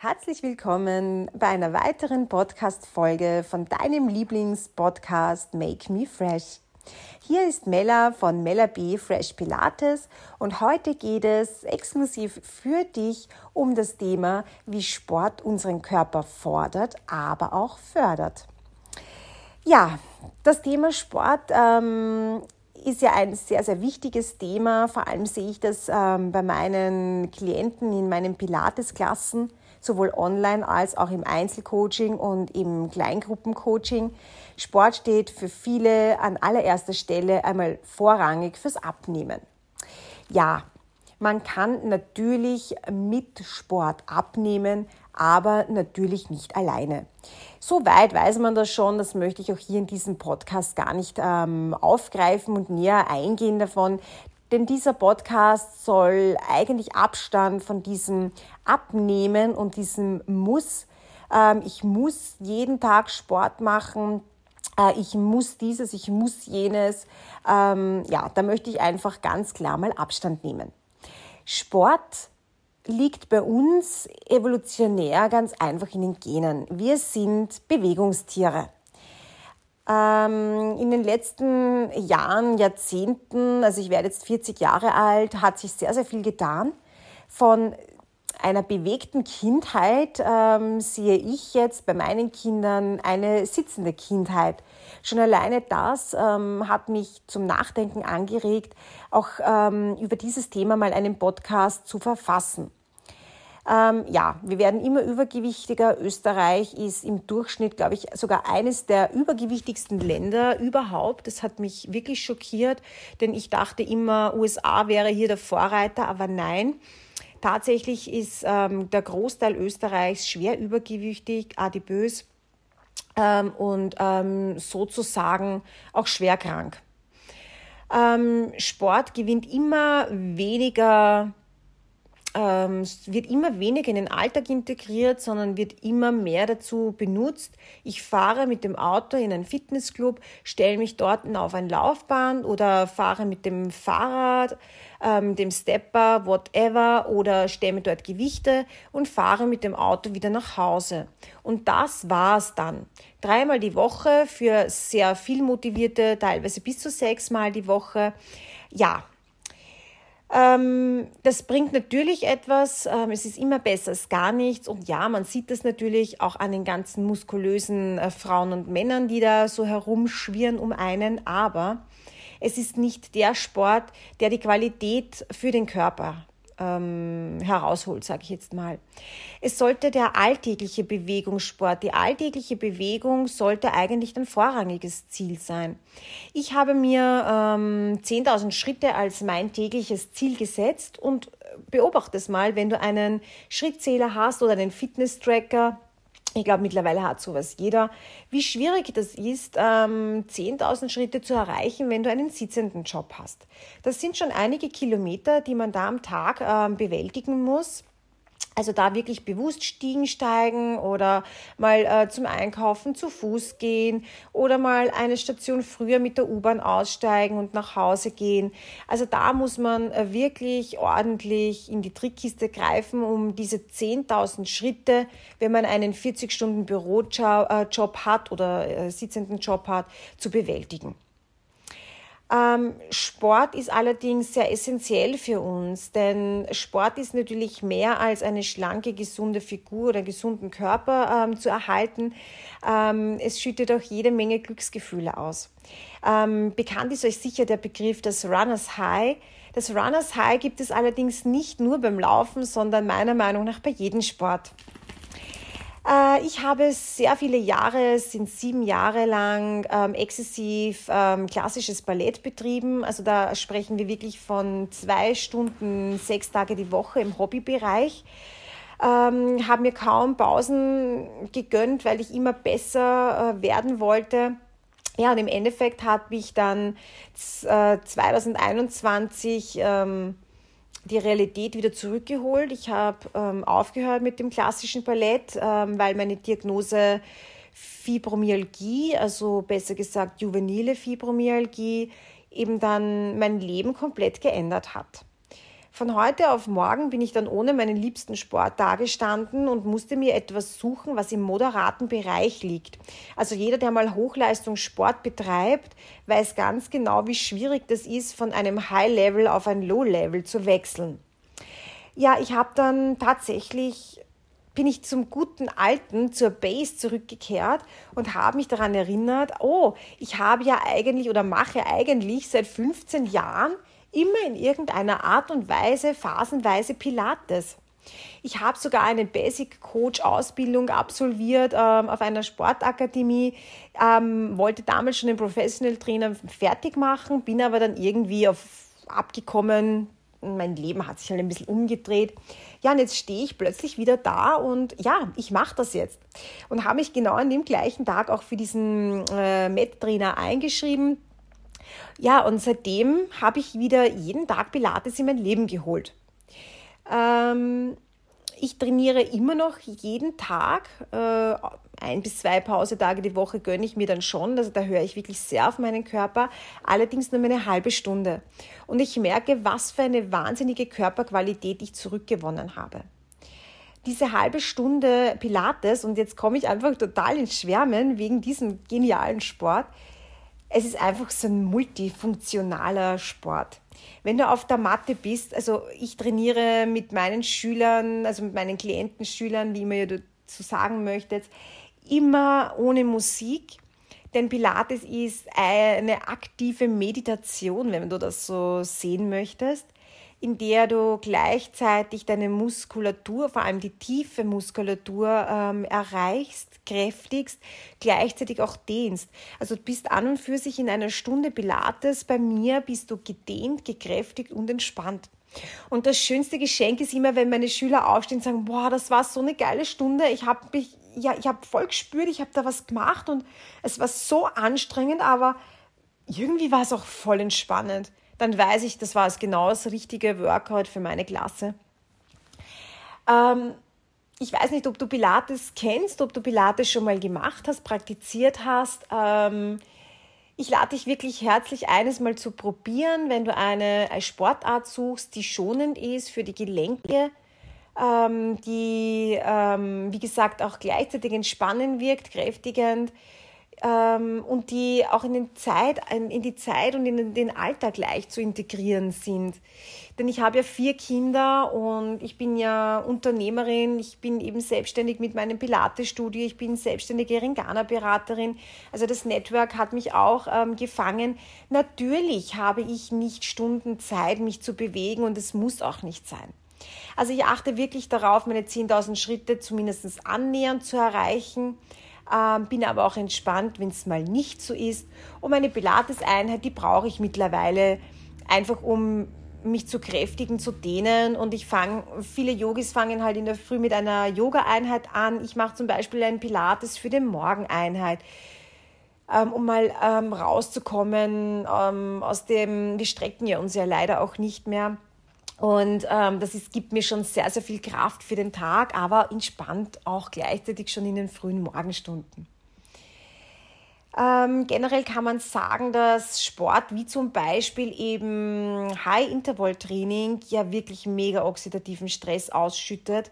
Herzlich willkommen bei einer weiteren Podcast-Folge von deinem Lieblingspodcast Make Me Fresh. Hier ist Mella von Mella B Fresh Pilates und heute geht es exklusiv für dich um das Thema, wie Sport unseren Körper fordert, aber auch fördert. Ja, das Thema Sport ähm, ist ja ein sehr, sehr wichtiges Thema. Vor allem sehe ich das ähm, bei meinen Klienten in meinen Pilates-Klassen sowohl online als auch im Einzelcoaching und im Kleingruppencoaching. Sport steht für viele an allererster Stelle einmal vorrangig fürs Abnehmen. Ja, man kann natürlich mit Sport abnehmen, aber natürlich nicht alleine. So weit weiß man das schon, das möchte ich auch hier in diesem Podcast gar nicht ähm, aufgreifen und näher eingehen davon. Denn dieser Podcast soll eigentlich Abstand von diesem Abnehmen und diesem Muss. Ähm, ich muss jeden Tag Sport machen. Äh, ich muss dieses, ich muss jenes. Ähm, ja, da möchte ich einfach ganz klar mal Abstand nehmen. Sport liegt bei uns evolutionär ganz einfach in den Genen. Wir sind Bewegungstiere. Ähm, in den letzten Jahren, Jahrzehnten, also ich werde jetzt 40 Jahre alt, hat sich sehr, sehr viel getan. Von einer bewegten Kindheit ähm, sehe ich jetzt bei meinen Kindern eine sitzende Kindheit. Schon alleine das ähm, hat mich zum Nachdenken angeregt, auch ähm, über dieses Thema mal einen Podcast zu verfassen. Ähm, ja, wir werden immer übergewichtiger. Österreich ist im Durchschnitt, glaube ich, sogar eines der übergewichtigsten Länder überhaupt. Das hat mich wirklich schockiert, denn ich dachte immer, USA wäre hier der Vorreiter, aber nein. Tatsächlich ist ähm, der Großteil Österreichs schwer übergewichtig, adipös ähm, und ähm, sozusagen auch schwer krank. Ähm, Sport gewinnt immer weniger ähm, wird immer weniger in den Alltag integriert, sondern wird immer mehr dazu benutzt. Ich fahre mit dem Auto in einen Fitnessclub, stelle mich dort auf ein Laufband oder fahre mit dem Fahrrad, ähm, dem Stepper, whatever, oder stemme dort Gewichte und fahre mit dem Auto wieder nach Hause. Und das war's dann. Dreimal die Woche für sehr viel motivierte, teilweise bis zu sechsmal die Woche. Ja, das bringt natürlich etwas. Ähm, es ist immer besser als gar nichts. Und ja, man sieht das natürlich auch an den ganzen muskulösen äh, Frauen und Männern, die da so herumschwirren um einen. Aber es ist nicht der Sport, der die Qualität für den Körper ähm, herausholt, sage ich jetzt mal. Es sollte der alltägliche Bewegungssport, die alltägliche Bewegung sollte eigentlich ein vorrangiges Ziel sein. Ich habe mir ähm, 10.000 Schritte als mein tägliches Ziel gesetzt und beobachte es mal, wenn du einen Schrittzähler hast oder einen Fitness-Tracker, ich glaube, mittlerweile hat sowas jeder, wie schwierig das ist, ähm, 10.000 Schritte zu erreichen, wenn du einen sitzenden Job hast. Das sind schon einige Kilometer, die man da am Tag ähm, bewältigen muss. Also da wirklich bewusst Stiegen steigen oder mal äh, zum Einkaufen zu Fuß gehen oder mal eine Station früher mit der U-Bahn aussteigen und nach Hause gehen. Also da muss man äh, wirklich ordentlich in die Trickkiste greifen, um diese 10.000 Schritte, wenn man einen 40-Stunden-Bürojob äh, hat oder äh, sitzenden Job hat, zu bewältigen. Ähm, Sport ist allerdings sehr essentiell für uns, denn Sport ist natürlich mehr als eine schlanke, gesunde Figur oder gesunden Körper ähm, zu erhalten. Ähm, es schüttet auch jede Menge Glücksgefühle aus. Ähm, bekannt ist euch sicher der Begriff des Runners High. Das Runners High gibt es allerdings nicht nur beim Laufen, sondern meiner Meinung nach bei jedem Sport. Äh, ich habe sehr viele Jahre, sind sieben Jahre lang ähm, exzessiv ähm, klassisches Ballett betrieben. Also da sprechen wir wirklich von zwei Stunden, sechs Tage die Woche im Hobbybereich. Ähm, habe mir kaum Pausen gegönnt, weil ich immer besser äh, werden wollte. Ja, und im Endeffekt habe ich dann äh, 2021 ähm, die Realität wieder zurückgeholt. Ich habe ähm, aufgehört mit dem klassischen Ballett, ähm, weil meine Diagnose Fibromyalgie, also besser gesagt juvenile Fibromyalgie, eben dann mein Leben komplett geändert hat. Von heute auf morgen bin ich dann ohne meinen liebsten Sport dagestanden und musste mir etwas suchen, was im moderaten Bereich liegt. Also jeder, der mal Hochleistungssport betreibt, weiß ganz genau, wie schwierig das ist, von einem High-Level auf ein Low-Level zu wechseln. Ja, ich habe dann tatsächlich bin ich zum guten Alten, zur Base zurückgekehrt und habe mich daran erinnert, oh, ich habe ja eigentlich oder mache eigentlich seit 15 Jahren immer in irgendeiner Art und Weise phasenweise Pilates. Ich habe sogar eine Basic Coach Ausbildung absolviert ähm, auf einer Sportakademie, ähm, wollte damals schon den Professional Trainer fertig machen, bin aber dann irgendwie auf abgekommen. Mein Leben hat sich halt ein bisschen umgedreht. Ja, und jetzt stehe ich plötzlich wieder da und ja, ich mache das jetzt. Und habe mich genau an dem gleichen Tag auch für diesen äh, Met-Trainer eingeschrieben ja, und seitdem habe ich wieder jeden Tag Pilates in mein Leben geholt. Ähm, ich trainiere immer noch jeden Tag. Äh, ein bis zwei Pausetage die Woche gönne ich mir dann schon. Also da höre ich wirklich sehr auf meinen Körper. Allerdings nur eine halbe Stunde. Und ich merke, was für eine wahnsinnige Körperqualität ich zurückgewonnen habe. Diese halbe Stunde Pilates, und jetzt komme ich einfach total ins Schwärmen wegen diesem genialen Sport, es ist einfach so ein multifunktionaler Sport. Wenn du auf der Matte bist, also ich trainiere mit meinen Schülern, also mit meinen Klientenschülern, wie immer ihr dazu sagen möchtet, immer ohne Musik. Denn Pilates ist eine aktive Meditation, wenn du das so sehen möchtest in der du gleichzeitig deine Muskulatur, vor allem die tiefe Muskulatur, ähm, erreichst, kräftigst, gleichzeitig auch dehnst. Also du bist an und für sich in einer Stunde Pilates. Bei mir bist du gedehnt, gekräftigt und entspannt. Und das schönste Geschenk ist immer, wenn meine Schüler aufstehen und sagen, boah, das war so eine geile Stunde. Ich habe mich, ja, ich habe voll gespürt, ich habe da was gemacht und es war so anstrengend, aber irgendwie war es auch voll entspannend dann weiß ich, das war es genau das richtige Workout für meine Klasse. Ähm, ich weiß nicht, ob du Pilates kennst, ob du Pilates schon mal gemacht hast, praktiziert hast. Ähm, ich lade dich wirklich herzlich eines mal zu probieren, wenn du eine, Sportart suchst, die schonend ist für die Gelenke, ähm, die, ähm, wie gesagt, auch gleichzeitig entspannend wirkt, kräftigend ähm, und die auch in, den Zeit, in die Zeit und in den Alltag leicht zu integrieren sind. Denn ich habe ja vier Kinder und ich bin ja Unternehmerin, ich bin eben selbstständig mit meinem Pilates-Studio, ich bin selbstständige Ringana-Beraterin. Also das Network hat mich auch ähm, gefangen. Natürlich habe ich nicht Stunden Zeit, mich zu bewegen und es muss auch nicht sein. Also ich achte wirklich darauf, meine 10.000 Schritte zumindest annähernd zu erreichen ähm, bin aber auch entspannt, wenn es mal nicht so ist. Und meine Pilates-Einheit, die brauche ich mittlerweile einfach, um mich zu kräftigen, zu dehnen. Und ich fange, viele Yogis fangen halt in der Früh mit einer Yoga-Einheit an. Ich mache zum Beispiel ein Pilates für die Morgeneinheit. Ähm, um mal ähm, rauszukommen ähm, aus dem, wir strecken ja uns ja leider auch nicht mehr und ähm, das ist, gibt mir schon sehr, sehr viel Kraft für den Tag, aber entspannt auch gleichzeitig schon in den frühen Morgenstunden. Ähm, generell kann man sagen, dass Sport wie zum Beispiel eben High-Interval-Training ja wirklich mega oxidativen Stress ausschüttet.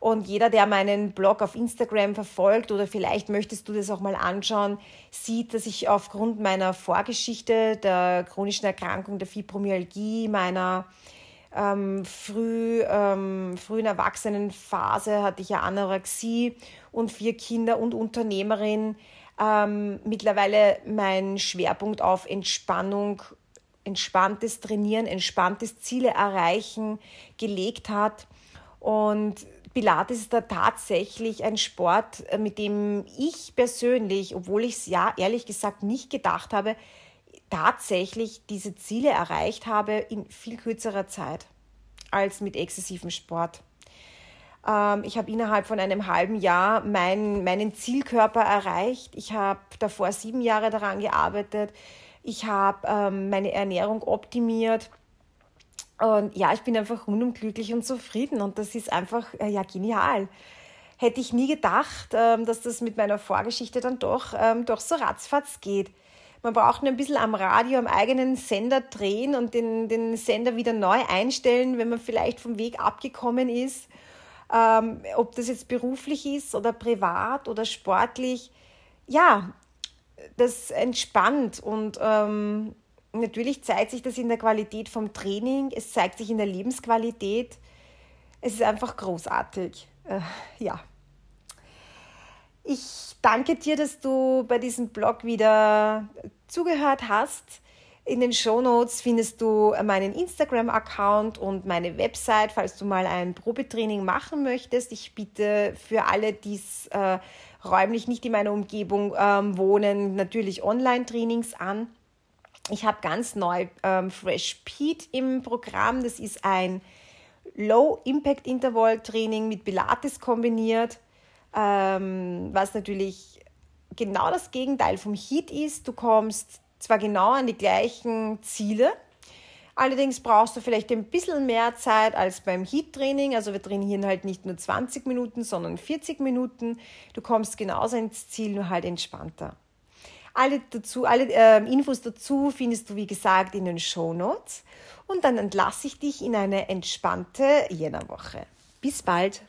Und jeder, der meinen Blog auf Instagram verfolgt oder vielleicht möchtest du das auch mal anschauen, sieht, dass ich aufgrund meiner Vorgeschichte der chronischen Erkrankung der Fibromyalgie, meiner ähm, früh, ähm, frühen Erwachsenenphase hatte ich ja Anorexie und vier Kinder und Unternehmerin. Ähm, mittlerweile mein Schwerpunkt auf Entspannung, entspanntes Trainieren, entspanntes Ziele erreichen gelegt hat. Und Pilates ist da tatsächlich ein Sport, äh, mit dem ich persönlich, obwohl ich es ja ehrlich gesagt nicht gedacht habe, tatsächlich diese Ziele erreicht habe in viel kürzerer Zeit als mit exzessivem Sport. Ähm, ich habe innerhalb von einem halben Jahr mein, meinen Zielkörper erreicht. Ich habe davor sieben Jahre daran gearbeitet. Ich habe ähm, meine Ernährung optimiert. Und ja, ich bin einfach rundum glücklich und zufrieden. Und das ist einfach äh, ja genial. Hätte ich nie gedacht, ähm, dass das mit meiner Vorgeschichte dann doch, doch so ratzfatz geht. Man braucht nur ein bisschen am Radio, am eigenen Sender drehen und den, den Sender wieder neu einstellen, wenn man vielleicht vom Weg abgekommen ist. Ähm, ob das jetzt beruflich ist oder privat oder sportlich. Ja, das entspannt und ähm, natürlich zeigt sich das in der Qualität vom Training, es zeigt sich in der Lebensqualität. Es ist einfach großartig. Äh, ja. Ich danke dir, dass du bei diesem Blog wieder zugehört hast. In den Show Notes findest du meinen Instagram-Account und meine Website, falls du mal ein Probetraining machen möchtest. Ich biete für alle, die äh, räumlich nicht in meiner Umgebung ähm, wohnen, natürlich Online-Trainings an. Ich habe ganz neu ähm, Fresh Pete im Programm. Das ist ein Low-Impact-Interval-Training mit Pilates kombiniert, ähm, was natürlich genau das Gegenteil vom Heat ist. Du kommst zwar genau an die gleichen Ziele, allerdings brauchst du vielleicht ein bisschen mehr Zeit als beim Heat-Training. Also wir trainieren halt nicht nur 20 Minuten, sondern 40 Minuten. Du kommst genauso ins Ziel, nur halt entspannter. Alle, dazu, alle äh, Infos dazu findest du, wie gesagt, in den Show Notes. Und dann entlasse ich dich in eine entspannte Jännerwoche. Bis bald!